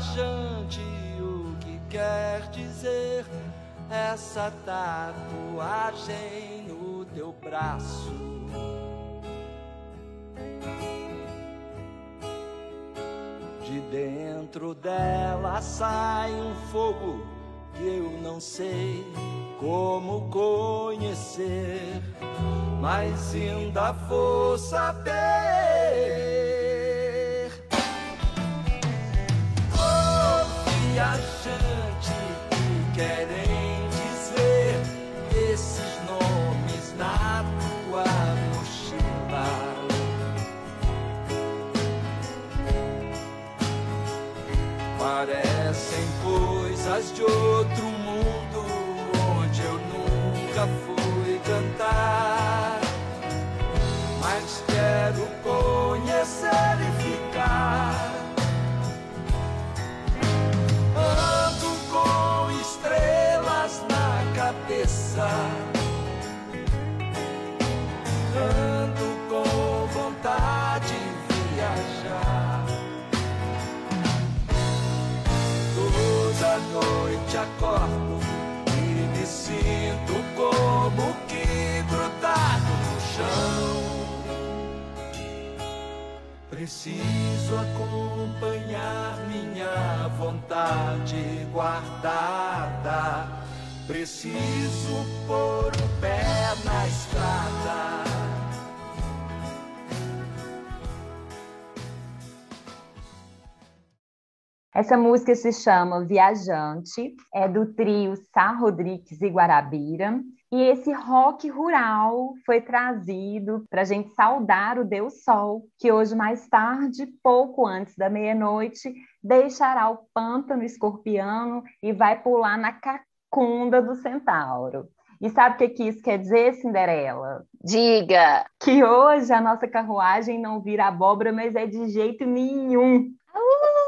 Viajante, o que quer dizer essa tatuagem no teu braço? De dentro dela sai um fogo que eu não sei como conhecer, mas ainda vou saber. Viajante que querem dizer esses nomes na tua mochila. Parecem coisas de outro mundo Preciso acompanhar minha vontade guardada Preciso pôr o pé na estrada. Essa música se chama Viajante, é do trio Sá Rodrigues e Guarabira. E esse rock rural foi trazido para a gente saudar o Deus Sol, que hoje, mais tarde, pouco antes da meia-noite, deixará o pântano escorpiano e vai pular na cacunda do centauro. E sabe o que, que isso quer dizer, Cinderela? Diga! Que hoje a nossa carruagem não vira abóbora, mas é de jeito nenhum. Uh!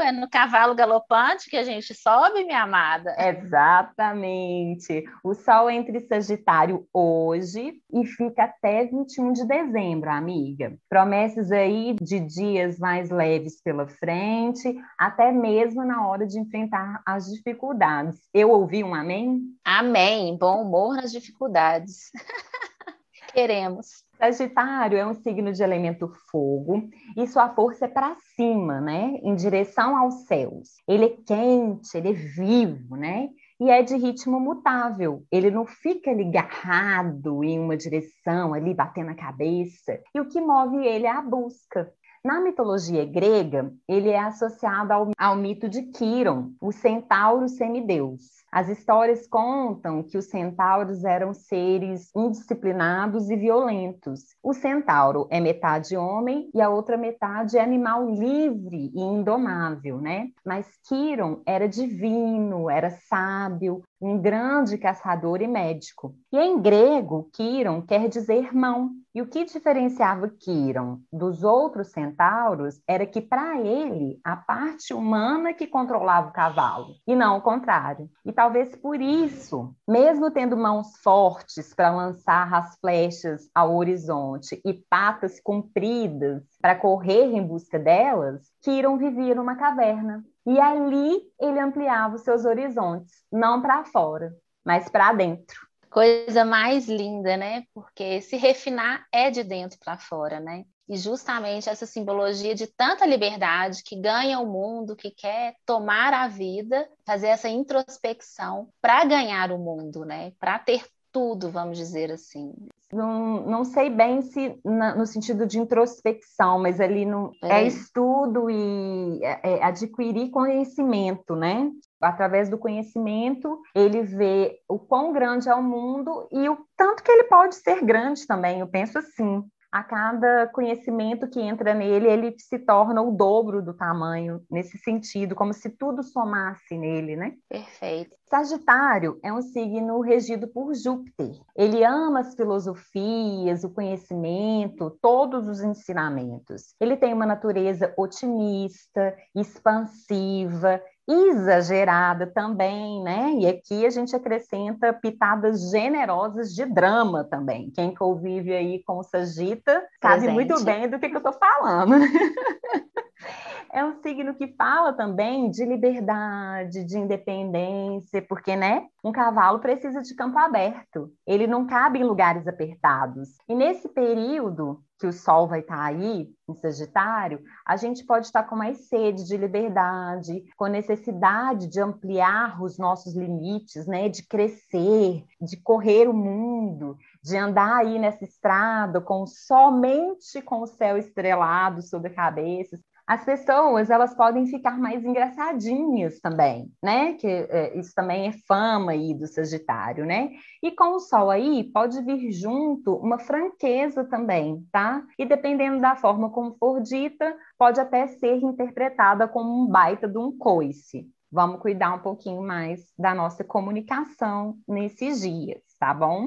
É no cavalo galopante que a gente sobe, minha amada. Exatamente. O Sol entra em Sagitário hoje e fica até 21 de dezembro, amiga. Promessas aí de dias mais leves pela frente, até mesmo na hora de enfrentar as dificuldades. Eu ouvi um amém? Amém. Bom humor nas dificuldades. Queremos. Sagitário é um signo de elemento fogo e sua força é para cima, né? Em direção aos céus. Ele é quente, ele é vivo, né? E é de ritmo mutável. Ele não fica ali garrado em uma direção, ali batendo a cabeça. E o que move ele é a busca. Na mitologia grega, ele é associado ao, ao mito de Quiron, o centauro semideus. As histórias contam que os centauros eram seres indisciplinados e violentos. O centauro é metade homem e a outra metade é animal livre e indomável, né? Mas Quiron era divino, era sábio, um grande caçador e médico. E em grego, Quiron quer dizer mão. E o que diferenciava Quiron dos outros centauros era que, para ele, a parte humana que controlava o cavalo, e não o contrário. E talvez por isso, mesmo tendo mãos fortes para lançar as flechas ao horizonte e patas compridas para correr em busca delas, Quiron vivia numa caverna. E ali ele ampliava os seus horizontes, não para fora, mas para dentro. Coisa mais linda, né? Porque se refinar é de dentro para fora, né? E justamente essa simbologia de tanta liberdade que ganha o mundo, que quer tomar a vida, fazer essa introspecção para ganhar o mundo, né? Para ter tudo, vamos dizer assim. Não, não sei bem se na, no sentido de introspecção, mas ali no, é. é estudo e é, é adquirir conhecimento, né? Através do conhecimento, ele vê o quão grande é o mundo e o tanto que ele pode ser grande também. Eu penso assim a cada conhecimento que entra nele, ele se torna o dobro do tamanho, nesse sentido, como se tudo somasse nele, né? Perfeito. Sagitário é um signo regido por Júpiter. Ele ama as filosofias, o conhecimento, todos os ensinamentos. Ele tem uma natureza otimista, expansiva, exagerada também, né? E aqui a gente acrescenta pitadas generosas de drama também. Quem convive aí com o Sagita sabe muito bem do que, que eu estou falando. é um signo que fala também de liberdade, de independência, porque, né, um cavalo precisa de campo aberto. Ele não cabe em lugares apertados. E nesse período que o Sol vai estar aí, em Sagitário, a gente pode estar com mais sede de liberdade, com necessidade de ampliar os nossos limites, né? De crescer, de correr o mundo, de andar aí nessa estrada com somente com o céu estrelado sobre a cabeça, as pessoas elas podem ficar mais engraçadinhas também, né? Que é, isso também é fama aí do Sagitário, né? E com o Sol aí pode vir junto uma franqueza também, tá? E dependendo da forma como for dita, pode até ser interpretada como um baita de um coice. Vamos cuidar um pouquinho mais da nossa comunicação nesses dias, tá bom?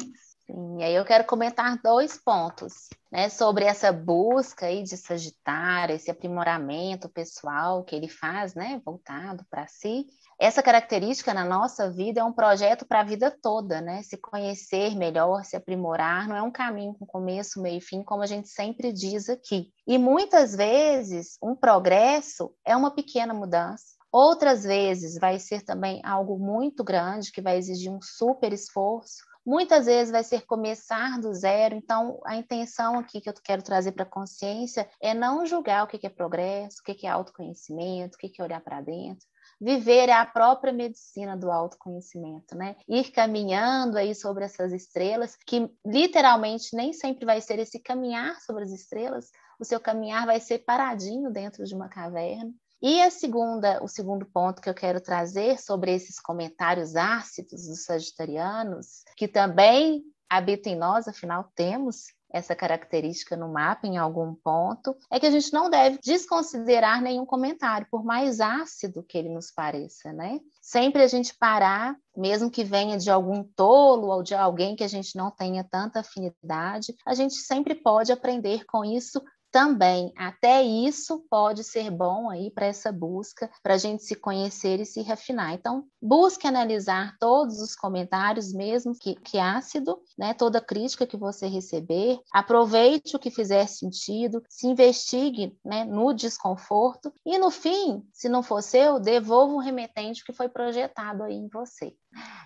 Sim, e aí eu quero comentar dois pontos, né, sobre essa busca aí de Sagitário, esse aprimoramento pessoal que ele faz, né, voltado para si. Essa característica na nossa vida é um projeto para a vida toda, né? Se conhecer melhor, se aprimorar, não é um caminho com começo, meio e fim, como a gente sempre diz aqui. E muitas vezes um progresso é uma pequena mudança, Outras vezes vai ser também algo muito grande que vai exigir um super esforço. Muitas vezes vai ser começar do zero, então a intenção aqui que eu quero trazer para a consciência é não julgar o que é progresso, o que é autoconhecimento, o que é olhar para dentro. Viver é a própria medicina do autoconhecimento, né? Ir caminhando aí sobre essas estrelas, que literalmente nem sempre vai ser esse caminhar sobre as estrelas, o seu caminhar vai ser paradinho dentro de uma caverna, e a segunda, o segundo ponto que eu quero trazer sobre esses comentários ácidos dos sagitarianos, que também habitam em nós, afinal temos essa característica no mapa em algum ponto, é que a gente não deve desconsiderar nenhum comentário, por mais ácido que ele nos pareça, né? Sempre a gente parar, mesmo que venha de algum tolo ou de alguém que a gente não tenha tanta afinidade, a gente sempre pode aprender com isso também. Até isso pode ser bom aí para essa busca, para a gente se conhecer e se refinar. Então, busque analisar todos os comentários, mesmo que, que ácido, né? Toda crítica que você receber, aproveite o que fizer sentido, se investigue né, no desconforto e no fim, se não for seu, devolva o remetente que foi projetado aí em você.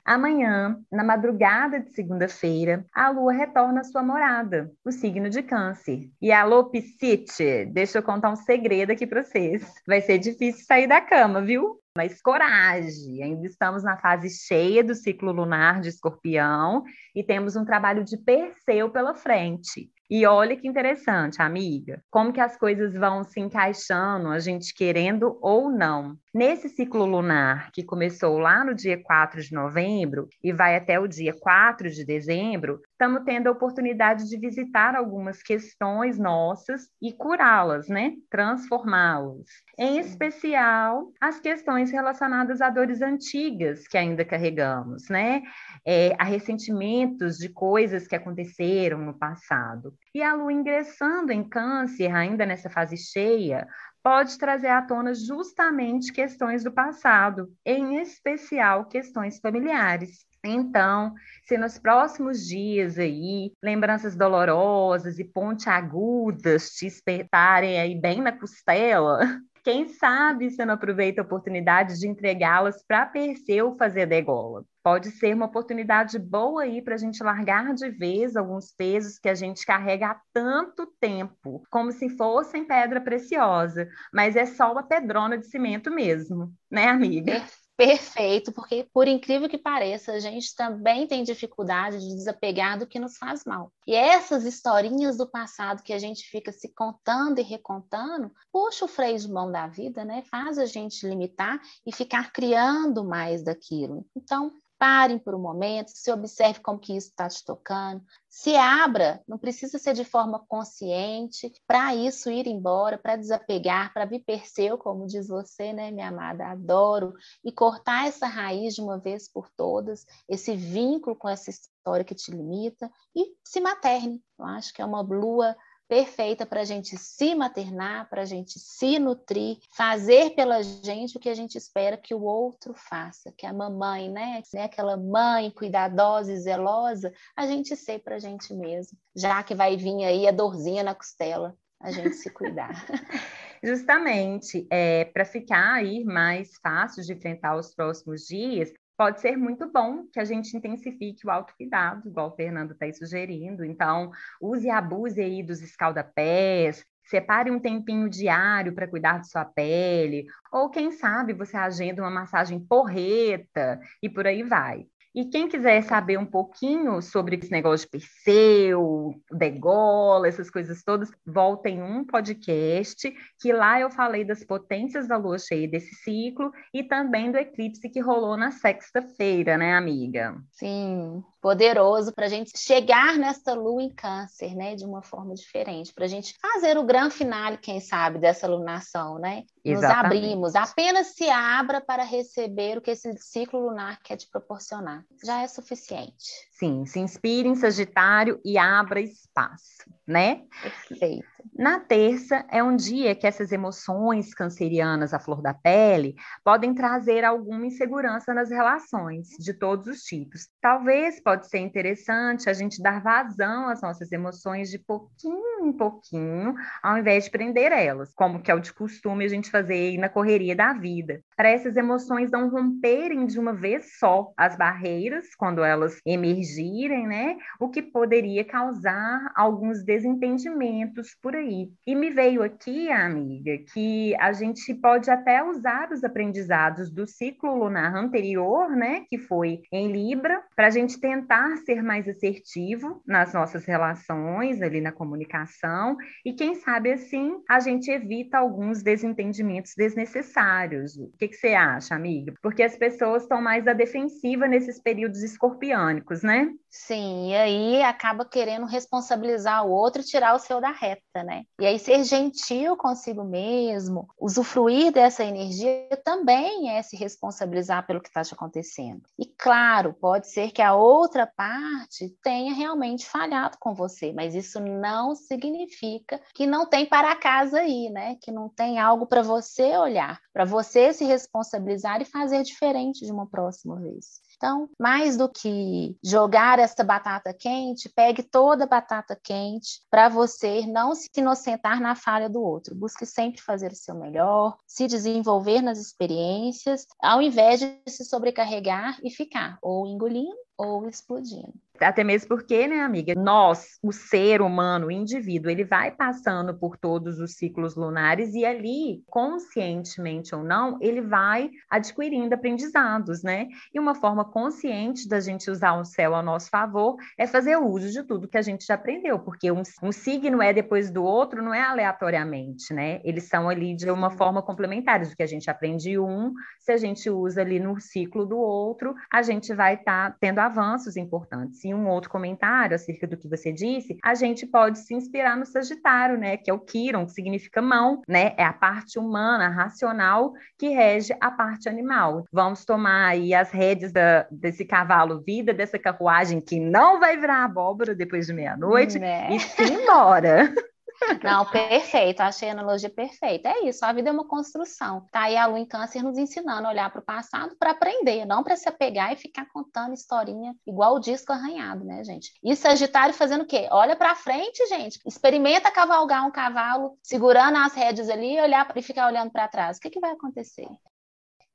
Amanhã, na madrugada de segunda-feira, a Lua retorna à sua morada, o signo de Câncer. E alô, Piscite, deixa eu contar um segredo aqui para vocês. Vai ser difícil sair da cama, viu? Mas coragem! Ainda estamos na fase cheia do ciclo lunar de Escorpião e temos um trabalho de Perseu pela frente. E olha que interessante, amiga, como que as coisas vão se encaixando, a gente querendo ou não. Nesse ciclo lunar, que começou lá no dia 4 de novembro e vai até o dia 4 de dezembro, estamos tendo a oportunidade de visitar algumas questões nossas e curá-las, né? Transformá-las. Em especial, as questões relacionadas a dores antigas que ainda carregamos, né? É, a ressentimentos de coisas que aconteceram no passado. E a lua ingressando em Câncer, ainda nessa fase cheia, pode trazer à tona justamente questões do passado, em especial questões familiares. Então, se nos próximos dias aí, lembranças dolorosas e pontiagudas te espetarem aí bem na costela, quem sabe você não aproveita a oportunidade de entregá-las para Perseu fazer degola. Pode ser uma oportunidade boa aí para a gente largar de vez alguns pesos que a gente carrega há tanto tempo, como se fossem pedra preciosa, mas é só uma pedrona de cimento mesmo, né, amiga? Perfeito, porque por incrível que pareça, a gente também tem dificuldade de desapegar do que nos faz mal. E essas historinhas do passado que a gente fica se contando e recontando, puxa o freio de mão da vida, né? Faz a gente limitar e ficar criando mais daquilo. Então, Parem por um momento, se observe como que isso está te tocando, se abra, não precisa ser de forma consciente, para isso ir embora, para desapegar, para vir perseu, como diz você, né, minha amada, adoro, e cortar essa raiz de uma vez por todas, esse vínculo com essa história que te limita, e se materne. Eu acho que é uma lua perfeita para a gente se maternar, para a gente se nutrir, fazer pela gente o que a gente espera que o outro faça, que a mamãe, né, né aquela mãe cuidadosa e zelosa, a gente ser para a gente mesmo, já que vai vir aí a dorzinha na costela, a gente se cuidar. Justamente, é, para ficar aí mais fácil de enfrentar os próximos dias, pode ser muito bom que a gente intensifique o autocuidado, igual o Fernando está sugerindo. Então, use e abuse aí dos escaldapés, separe um tempinho diário para cuidar de sua pele, ou quem sabe você agenda uma massagem porreta e por aí vai. E quem quiser saber um pouquinho sobre esse negócio de Perseu, degola, essas coisas todas, voltem um podcast, que lá eu falei das potências da lua cheia desse ciclo e também do eclipse que rolou na sexta-feira, né, amiga? Sim, poderoso para a gente chegar nesta lua em câncer, né, de uma forma diferente, para a gente fazer o grande finale, quem sabe, dessa lunação, né? Nos abrimos, apenas se abra para receber o que esse ciclo lunar quer te proporcionar já é suficiente. Sim, se inspire em Sagitário e abra espaço, né? Perfeito. Na terça é um dia que essas emoções cancerianas à flor da pele podem trazer alguma insegurança nas relações de todos os tipos. Talvez pode ser interessante a gente dar vazão às nossas emoções de pouquinho em pouquinho, ao invés de prender elas, como que é o de costume a gente fazer na correria da vida. Para essas emoções não romperem de uma vez só as barreiras quando elas emergirem, né? O que poderia causar alguns desentendimentos por aí. E me veio aqui, amiga, que a gente pode até usar os aprendizados do ciclo lunar anterior, né, que foi em Libra, para a gente tentar ser mais assertivo nas nossas relações, ali na comunicação, e quem sabe assim a gente evita alguns desentendimentos desnecessários. O que que, que você acha, amiga? Porque as pessoas estão mais à defensiva nesses períodos escorpiânicos, né? Sim, e aí acaba querendo responsabilizar o outro e tirar o seu da reta, né? E aí ser gentil consigo mesmo, usufruir dessa energia também é se responsabilizar pelo que está te acontecendo. E claro, pode ser que a outra parte tenha realmente falhado com você, mas isso não significa que não tem para casa aí, né? Que não tem algo para você olhar, para você se responsabilizar e fazer diferente de uma próxima vez. Então, mais do que jogar essa batata quente, pegue toda a batata quente para você não se inocentar na falha do outro. Busque sempre fazer o seu melhor, se desenvolver nas experiências, ao invés de se sobrecarregar e ficar ou engolindo ou explodindo. Até mesmo porque, né, amiga, nós, o ser humano, o indivíduo, ele vai passando por todos os ciclos lunares e ali, conscientemente ou não, ele vai adquirindo aprendizados, né? E uma forma consciente da gente usar o céu ao nosso favor é fazer uso de tudo que a gente já aprendeu, porque um, um signo é depois do outro, não é aleatoriamente, né? Eles são ali de uma forma complementar, do que a gente aprende um, se a gente usa ali no ciclo do outro, a gente vai estar tá tendo avanços importantes. E um outro comentário acerca do que você disse, a gente pode se inspirar no Sagitário, né? Que é o Quiron, que significa mão, né? É a parte humana, racional, que rege a parte animal. Vamos tomar aí as rédeas da, desse cavalo vida, dessa carruagem que não vai virar abóbora depois de meia-noite né? e se embora. Não, perfeito, achei a analogia perfeita. É isso, a vida é uma construção. Tá aí a lua em câncer nos ensinando a olhar para o passado para aprender, não para se apegar e ficar contando historinha igual o disco arranhado, né, gente? E Sagitário fazendo o quê? Olha para frente, gente. Experimenta cavalgar um cavalo, segurando as rédeas ali e olhar e ficar olhando para trás. O que, que vai acontecer?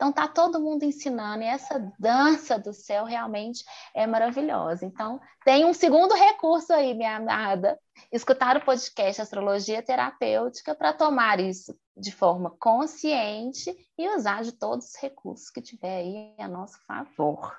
Então tá todo mundo ensinando e essa dança do céu realmente é maravilhosa. Então tem um segundo recurso aí, minha amada, escutar o podcast Astrologia Terapêutica para tomar isso de forma consciente e usar de todos os recursos que tiver aí a nosso favor.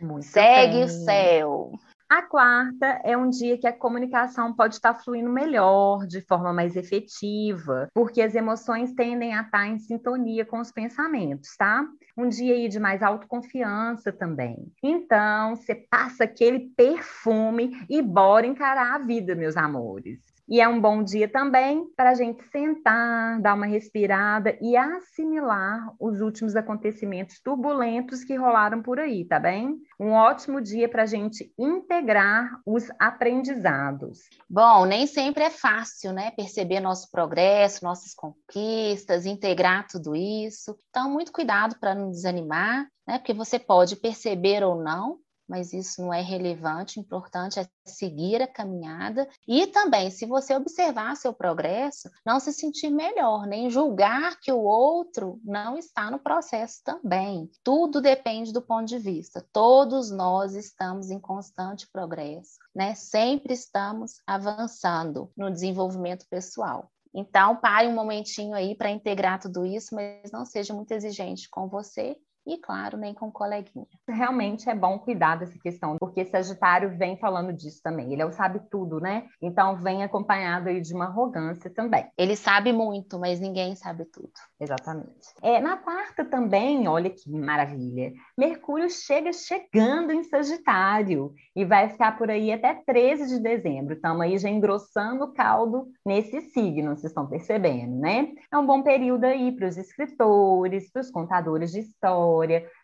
Muito Segue bem. o céu. A quarta é um dia que a comunicação pode estar fluindo melhor, de forma mais efetiva, porque as emoções tendem a estar em sintonia com os pensamentos, tá? Um dia aí de mais autoconfiança também. Então, você passa aquele perfume e bora encarar a vida, meus amores. E é um bom dia também para a gente sentar, dar uma respirada e assimilar os últimos acontecimentos turbulentos que rolaram por aí, tá bem? Um ótimo dia para a gente integrar os aprendizados. Bom, nem sempre é fácil, né? Perceber nosso progresso, nossas conquistas, integrar tudo isso. Então, muito cuidado para não desanimar, né? Porque você pode perceber ou não, mas isso não é relevante, o importante é seguir a caminhada e também, se você observar seu progresso, não se sentir melhor, nem julgar que o outro não está no processo também. Tudo depende do ponto de vista. Todos nós estamos em constante progresso, né? Sempre estamos avançando no desenvolvimento pessoal. Então, pare um momentinho aí para integrar tudo isso, mas não seja muito exigente com você e, claro, nem com coleguinha. Realmente é bom cuidar dessa questão, porque Sagitário vem falando disso também. Ele é o sabe tudo, né? Então vem acompanhado aí de uma arrogância também. Ele sabe muito, mas ninguém sabe tudo. Exatamente. É, na quarta também, olha que maravilha. Mercúrio chega chegando em Sagitário e vai ficar por aí até 13 de dezembro. Estamos aí já engrossando o caldo nesse signo, vocês estão percebendo, né? É um bom período aí para os escritores, para os contadores de história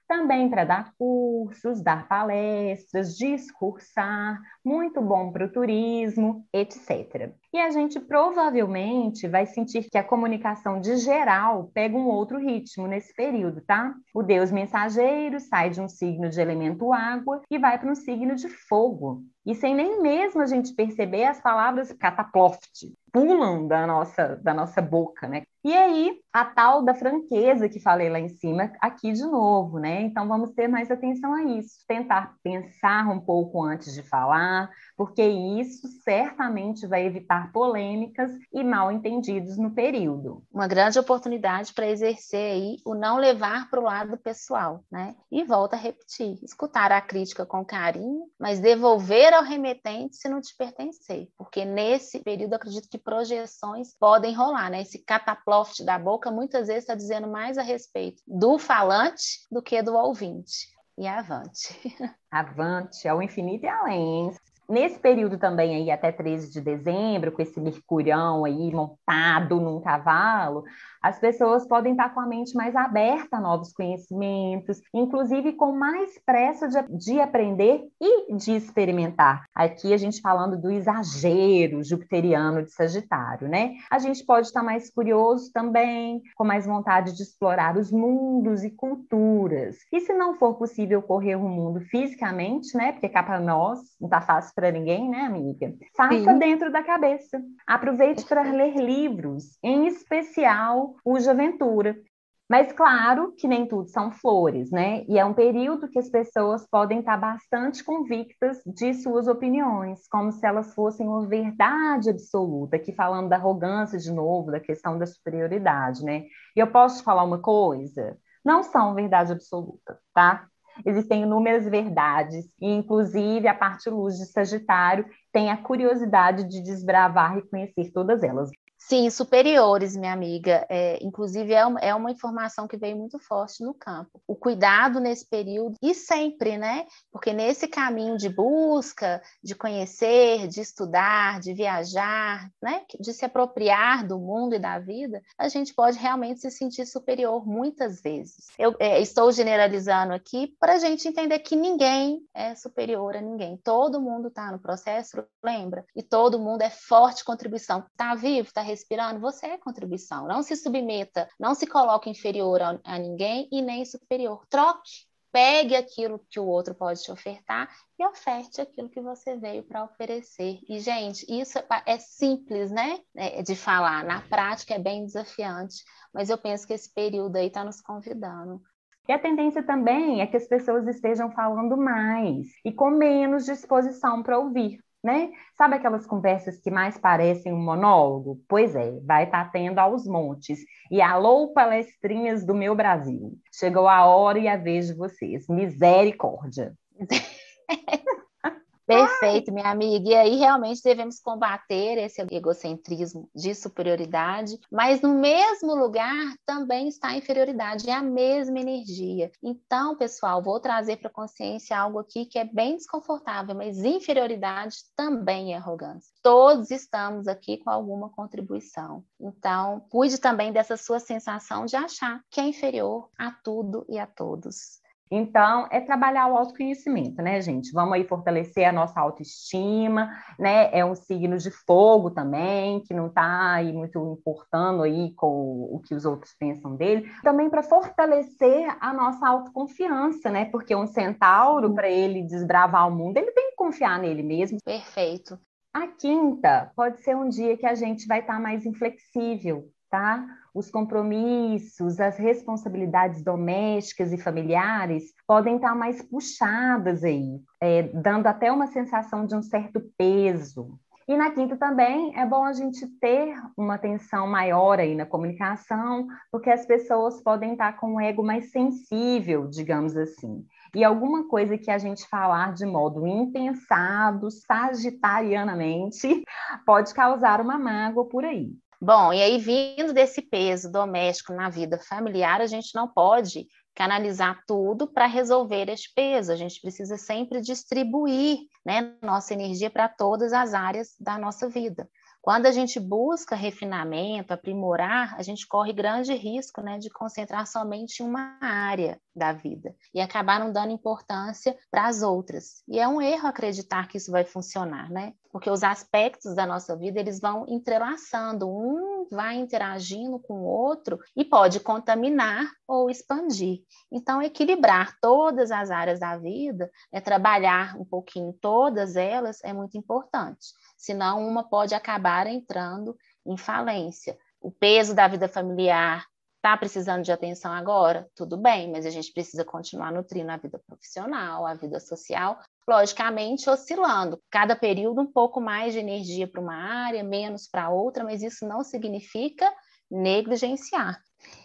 também para dar cursos, dar palestras, discursar, muito bom para o turismo, etc. E a gente provavelmente vai sentir que a comunicação de geral pega um outro ritmo nesse período, tá? O deus mensageiro sai de um signo de elemento água e vai para um signo de fogo. E sem nem mesmo a gente perceber, as palavras cataploft pulam da nossa, da nossa boca, né? E aí, a tal da franqueza que falei lá em cima, aqui de novo, né? Então, vamos ter mais atenção a isso, tentar pensar um pouco antes de falar, porque isso certamente vai evitar polêmicas e mal entendidos no período. Uma grande oportunidade para exercer aí o não levar para o lado pessoal, né? E volta a repetir, escutar a crítica com carinho, mas devolver ao remetente se não te pertencer, porque nesse período acredito que projeções podem rolar, né? Esse cataploft da boca muitas vezes está dizendo mais a respeito do falante do que do ouvinte. E avante. Avante, ao infinito e além. Nesse período também aí até 13 de dezembro, com esse mercurião aí montado num cavalo, as pessoas podem estar com a mente mais aberta a novos conhecimentos, inclusive com mais pressa de, de aprender e de experimentar. Aqui a gente falando do exagero jupiteriano de Sagitário, né? A gente pode estar mais curioso também, com mais vontade de explorar os mundos e culturas. E se não for possível correr o mundo fisicamente, né? Porque cá para nós não tá fácil para ninguém, né, amiga? Faça Sim. dentro da cabeça. Aproveite para ler livros, em especial cuja aventura. Mas claro que nem tudo são flores, né? E é um período que as pessoas podem estar bastante convictas de suas opiniões, como se elas fossem uma verdade absoluta, aqui falando da arrogância de novo, da questão da superioridade, né? E eu posso te falar uma coisa? Não são verdade absoluta, tá? Existem inúmeras verdades, e inclusive a parte luz de Sagitário tem a curiosidade de desbravar e conhecer todas elas. Sim, superiores, minha amiga. É, inclusive, é uma, é uma informação que veio muito forte no campo. O cuidado nesse período e sempre, né? Porque nesse caminho de busca, de conhecer, de estudar, de viajar, né? De se apropriar do mundo e da vida, a gente pode realmente se sentir superior muitas vezes. Eu é, estou generalizando aqui para a gente entender que ninguém é superior a ninguém. Todo mundo está no processo, lembra? E todo mundo é forte contribuição. Está vivo, está respirando, você é contribuição. Não se submeta, não se coloque inferior a, a ninguém e nem superior. Troque. Pegue aquilo que o outro pode te ofertar e oferte aquilo que você veio para oferecer. E, gente, isso é, é simples, né? É de falar. Na prática é bem desafiante, mas eu penso que esse período aí está nos convidando e a tendência também é que as pessoas estejam falando mais e com menos disposição para ouvir né? Sabe aquelas conversas que mais parecem um monólogo? Pois é, vai estar tá tendo aos montes. E alô, palestrinhas do meu Brasil. Chegou a hora e a vez de vocês. Misericórdia. Perfeito, minha amiga. E aí realmente devemos combater esse egocentrismo de superioridade, mas no mesmo lugar também está a inferioridade, é a mesma energia. Então, pessoal, vou trazer para a consciência algo aqui que é bem desconfortável, mas inferioridade também é arrogância. Todos estamos aqui com alguma contribuição. Então, cuide também dessa sua sensação de achar que é inferior a tudo e a todos. Então, é trabalhar o autoconhecimento, né, gente? Vamos aí fortalecer a nossa autoestima, né? É um signo de fogo também, que não está aí muito importando aí com o que os outros pensam dele. Também para fortalecer a nossa autoconfiança, né? Porque um centauro, para ele desbravar o mundo, ele tem que confiar nele mesmo. Perfeito. A quinta pode ser um dia que a gente vai estar tá mais inflexível, tá? Os compromissos, as responsabilidades domésticas e familiares podem estar mais puxadas aí, é, dando até uma sensação de um certo peso. E na quinta também é bom a gente ter uma atenção maior aí na comunicação, porque as pessoas podem estar com um ego mais sensível, digamos assim. E alguma coisa que a gente falar de modo impensado, sagitarianamente, pode causar uma mágoa por aí. Bom, e aí, vindo desse peso doméstico na vida familiar, a gente não pode canalizar tudo para resolver esse peso. A gente precisa sempre distribuir né, nossa energia para todas as áreas da nossa vida. Quando a gente busca refinamento, aprimorar, a gente corre grande risco né, de concentrar somente em uma área da vida e acabar não dando importância para as outras. E é um erro acreditar que isso vai funcionar, né? Porque os aspectos da nossa vida eles vão entrelaçando, um vai interagindo com o outro e pode contaminar ou expandir. Então, equilibrar todas as áreas da vida, né, trabalhar um pouquinho todas elas é muito importante senão uma pode acabar entrando em falência. O peso da vida familiar está precisando de atenção agora? Tudo bem, mas a gente precisa continuar nutrindo a vida profissional, a vida social, logicamente oscilando. Cada período um pouco mais de energia para uma área, menos para outra, mas isso não significa negligenciar.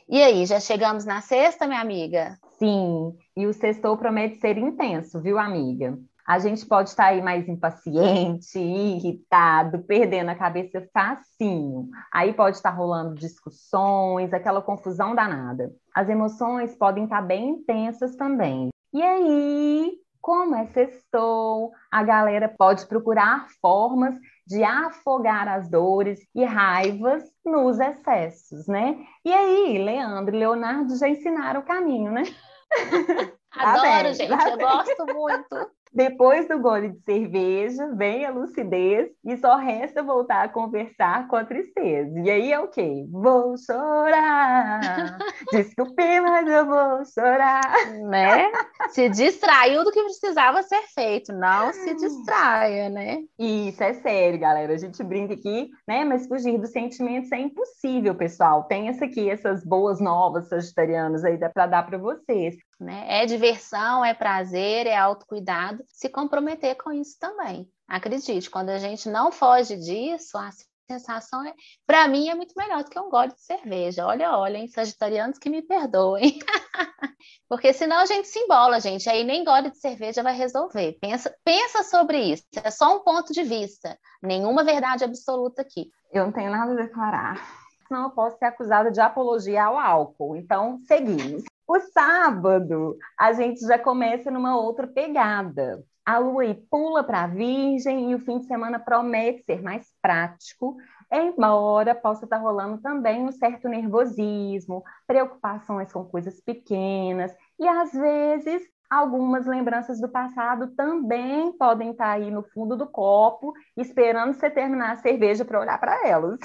E aí, já chegamos na sexta, minha amiga? Sim, e o sextou promete ser intenso, viu, amiga? A gente pode estar aí mais impaciente, irritado, perdendo a cabeça facinho. Aí pode estar rolando discussões, aquela confusão danada. As emoções podem estar bem intensas também. E aí, como é sextou, a galera pode procurar formas de afogar as dores e raivas nos excessos, né? E aí, Leandro e Leonardo já ensinaram o caminho, né? Adoro, tá gente, eu gosto muito. Depois do gole de cerveja, vem a lucidez e só resta voltar a conversar com a tristeza. E aí é o quê? Vou chorar. Desculpe, mas eu vou chorar. Né? Se distraiu do que precisava ser feito. Não se distraia, né? Isso é sério, galera. A gente brinca aqui, né? Mas fugir dos sentimentos é impossível, pessoal. Tem essa aqui, essas boas novas sagitarianas aí para dar para vocês. Né? É diversão, é prazer, é autocuidado. Se comprometer com isso também. Acredite, quando a gente não foge disso, a sensação é, para mim é muito melhor do que um gole de cerveja. Olha, olha, hein, sagitarianos que me perdoem. Porque senão a gente se embola, gente. Aí nem gole de cerveja vai resolver. Pensa, pensa sobre isso. É só um ponto de vista. Nenhuma verdade absoluta aqui. Eu não tenho nada a declarar. Senão eu posso ser acusada de apologia ao álcool. Então, seguimos. O sábado, a gente já começa numa outra pegada. A lua pula para a Virgem e o fim de semana promete ser mais prático, embora possa estar rolando também um certo nervosismo, preocupações com coisas pequenas e às vezes algumas lembranças do passado também podem estar aí no fundo do copo, esperando você terminar a cerveja para olhar para elas.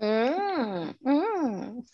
Hum, hum.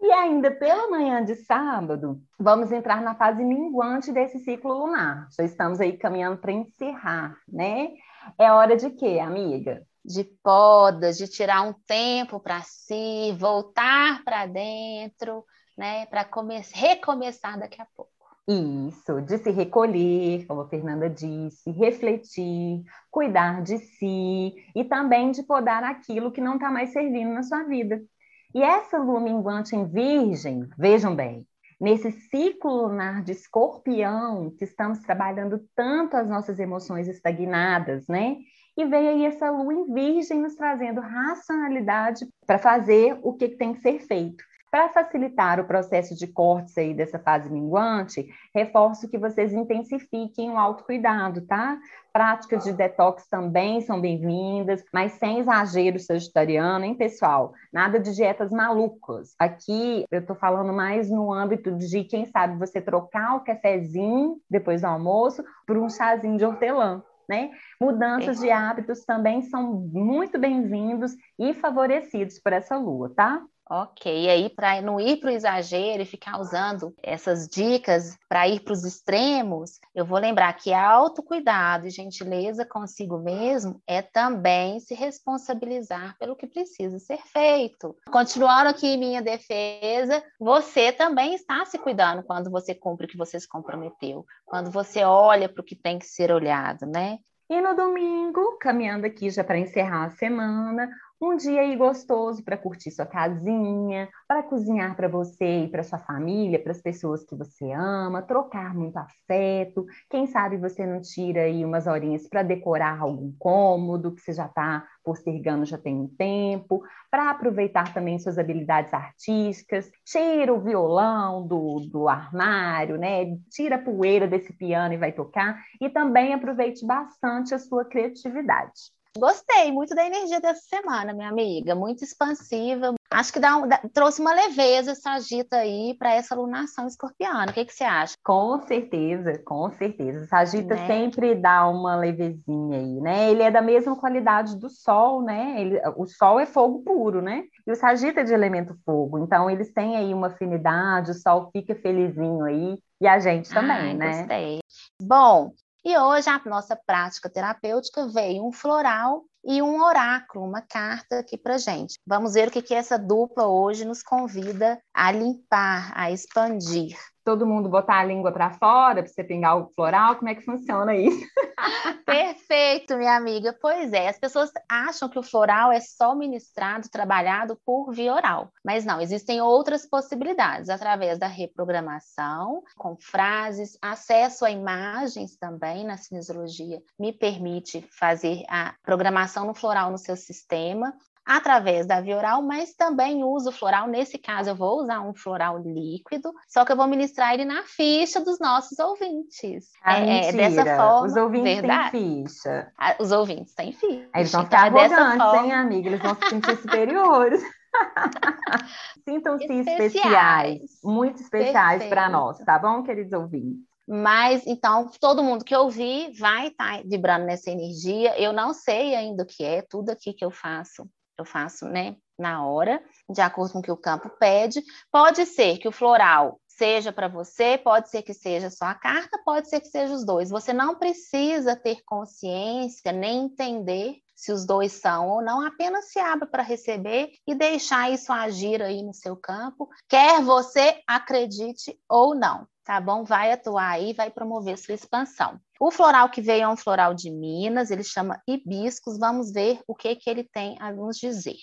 E ainda pela manhã de sábado, vamos entrar na fase minguante desse ciclo lunar. Já estamos aí caminhando para encerrar, né? É hora de quê, amiga? De podas, de tirar um tempo para si, voltar para dentro, né? Para recomeçar daqui a pouco. Isso, de se recolher, como a Fernanda disse, refletir, cuidar de si e também de podar aquilo que não está mais servindo na sua vida. E essa lua minguante em Virgem, vejam bem, nesse ciclo lunar de escorpião, que estamos trabalhando tanto as nossas emoções estagnadas, né? E vem aí essa lua em Virgem nos trazendo racionalidade para fazer o que tem que ser feito. Para facilitar o processo de corte aí dessa fase minguante, reforço que vocês intensifiquem o autocuidado, tá? Práticas de detox também são bem-vindas, mas sem exagero sagitariano, hein, pessoal? Nada de dietas malucas. Aqui eu tô falando mais no âmbito de, quem sabe, você trocar o cafezinho depois do almoço por um chazinho de hortelã. Né? Mudanças de hábitos também são muito bem-vindos e favorecidos por essa lua, tá? Ok, e aí para não ir para o exagero e ficar usando essas dicas para ir para os extremos, eu vou lembrar que autocuidado e gentileza consigo mesmo é também se responsabilizar pelo que precisa ser feito. Continuando aqui minha defesa, você também está se cuidando quando você cumpre o que você se comprometeu, quando você olha para o que tem que ser olhado, né? E no domingo, caminhando aqui já para encerrar a semana, um dia aí gostoso para curtir sua casinha, para cozinhar para você e para sua família, para as pessoas que você ama, trocar muito afeto. Quem sabe você não tira aí umas horinhas para decorar algum cômodo que você já está postergando já tem um tempo, para aproveitar também suas habilidades artísticas. Tira o violão do, do armário, né? Tira a poeira desse piano e vai tocar. E também aproveite bastante a sua criatividade. Gostei muito da energia dessa semana, minha amiga, muito expansiva. Acho que dá um, dá, trouxe uma leveza essa agita aí para essa lunação escorpiana. O que, que você acha? Com certeza, com certeza. Sagita né? sempre dá uma levezinha aí, né? Ele é da mesma qualidade do Sol, né? Ele, o Sol é fogo puro, né? E o Sagita é de elemento fogo. Então, eles têm aí uma afinidade, o Sol fica felizinho aí. E a gente também, Ai, né? Gostei. Bom, e hoje a nossa prática terapêutica veio um floral e um oráculo, uma carta aqui para gente. Vamos ver o que, que essa dupla hoje nos convida a limpar, a expandir. Todo mundo botar a língua para fora para você pingar o floral, como é que funciona isso? Perfeito, minha amiga. Pois é, as pessoas acham que o floral é só ministrado, trabalhado por via oral. Mas não, existem outras possibilidades, através da reprogramação, com frases, acesso a imagens também na cinesiologia me permite fazer a programação no floral no seu sistema através da via oral, mas também uso floral. Nesse caso, eu vou usar um floral líquido, só que eu vou ministrar ele na ficha dos nossos ouvintes. Ah, é, é dessa forma. Os ouvintes verdade. têm ficha. Ah, os ouvintes têm ficha. Eles vão ficar então, arrogantes, forma... hein, amiga? Eles vão se sentir superiores. Sintam-se especiais. especiais, muito especiais para nós, tá bom, queridos ouvintes? Mas então todo mundo que ouvir vai estar tá vibrando nessa energia. Eu não sei ainda o que é, tudo aqui que eu faço eu faço, né, na hora, de acordo com o que o campo pede. Pode ser que o floral seja para você, pode ser que seja só a carta, pode ser que seja os dois. Você não precisa ter consciência nem entender se os dois são ou não, apenas se abra para receber e deixar isso agir aí no seu campo, quer você acredite ou não tá bom? Vai atuar aí, vai promover sua expansão. O floral que veio é um floral de Minas, ele chama hibiscos. Vamos ver o que, que ele tem a nos dizer.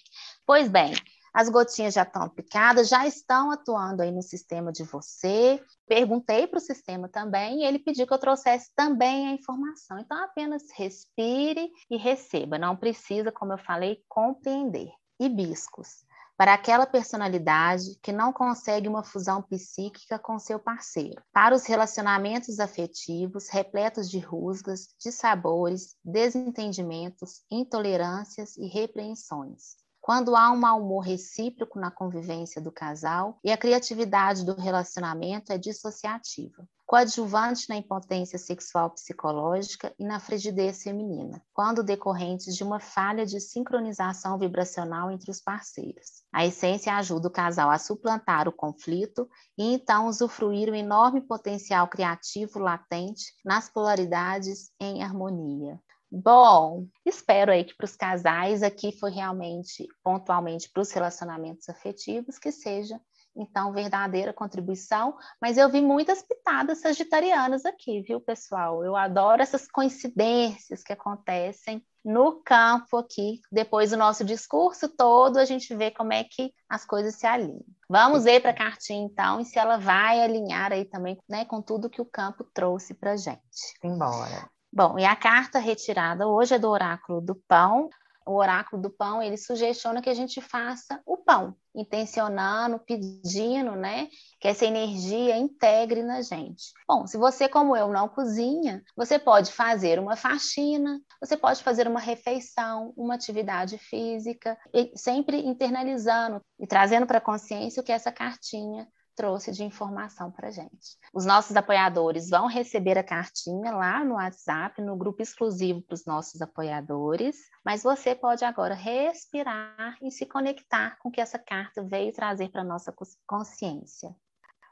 Pois bem, as gotinhas já estão aplicadas, já estão atuando aí no sistema de você. Perguntei para o sistema também e ele pediu que eu trouxesse também a informação. Então, apenas respire e receba. Não precisa, como eu falei, compreender. Hibiscos para aquela personalidade que não consegue uma fusão psíquica com seu parceiro, para os relacionamentos afetivos repletos de rusgas, dissabores, desentendimentos, intolerâncias e repreensões quando há um mau humor recíproco na convivência do casal e a criatividade do relacionamento é dissociativa. Coadjuvante na impotência sexual psicológica e na frigidez feminina, quando decorrentes de uma falha de sincronização vibracional entre os parceiros. A essência ajuda o casal a suplantar o conflito e então usufruir o enorme potencial criativo latente nas polaridades em harmonia. Bom, espero aí que para os casais aqui foi realmente, pontualmente, para os relacionamentos afetivos, que seja então verdadeira contribuição, mas eu vi muitas pitadas sagitarianas aqui, viu, pessoal? Eu adoro essas coincidências que acontecem no campo aqui. Depois do nosso discurso todo, a gente vê como é que as coisas se alinham. Vamos ver para a cartinha então e se ela vai alinhar aí também, né, com tudo que o campo trouxe para gente. Embora. Bom, e a carta retirada hoje é do oráculo do pão. O oráculo do pão, ele sugestiona que a gente faça o pão, intencionando, pedindo, né, que essa energia integre na gente. Bom, se você, como eu, não cozinha, você pode fazer uma faxina, você pode fazer uma refeição, uma atividade física, sempre internalizando e trazendo para a consciência o que essa cartinha trouxe de informação para gente. Os nossos apoiadores vão receber a cartinha lá no WhatsApp, no grupo exclusivo para os nossos apoiadores, mas você pode agora respirar e se conectar com o que essa carta veio trazer para a nossa consciência.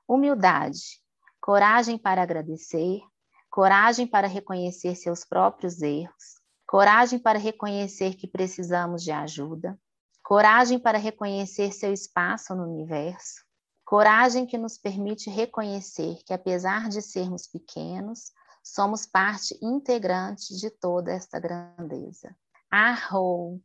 Humildade, coragem para agradecer, coragem para reconhecer seus próprios erros, coragem para reconhecer que precisamos de ajuda, coragem para reconhecer seu espaço no universo, Coragem que nos permite reconhecer que, apesar de sermos pequenos, somos parte integrante de toda esta grandeza. Arrou!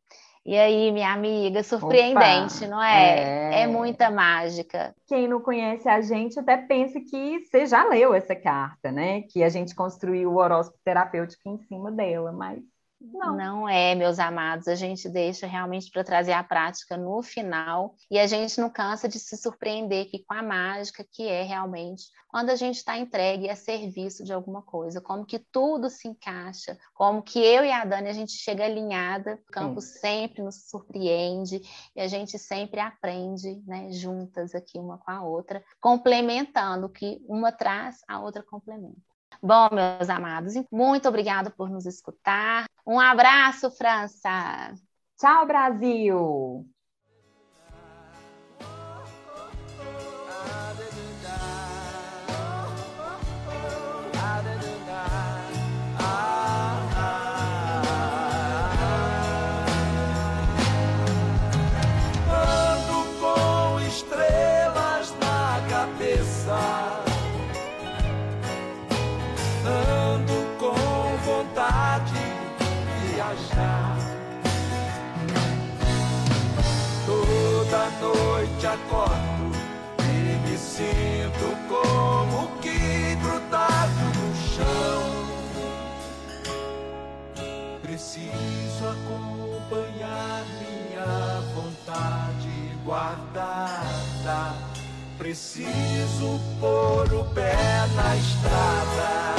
E aí, minha amiga, surpreendente, Opa, não é? é? é? muita mágica. Quem não conhece a gente até pensa que você já leu essa carta, né? Que a gente construiu o horóscopo terapêutico em cima dela, mas não. não é, meus amados, a gente deixa realmente para trazer a prática no final e a gente não cansa de se surpreender aqui com a mágica que é realmente quando a gente está entregue a serviço de alguma coisa, como que tudo se encaixa, como que eu e a Dani a gente chega alinhada, o campo Sim. sempre nos surpreende e a gente sempre aprende, né, juntas aqui uma com a outra, complementando que uma traz, a outra complementa. Bom, meus amados, muito obrigada por nos escutar. Um abraço, França. Tchau, Brasil. Preciso pôr o pé na estrada.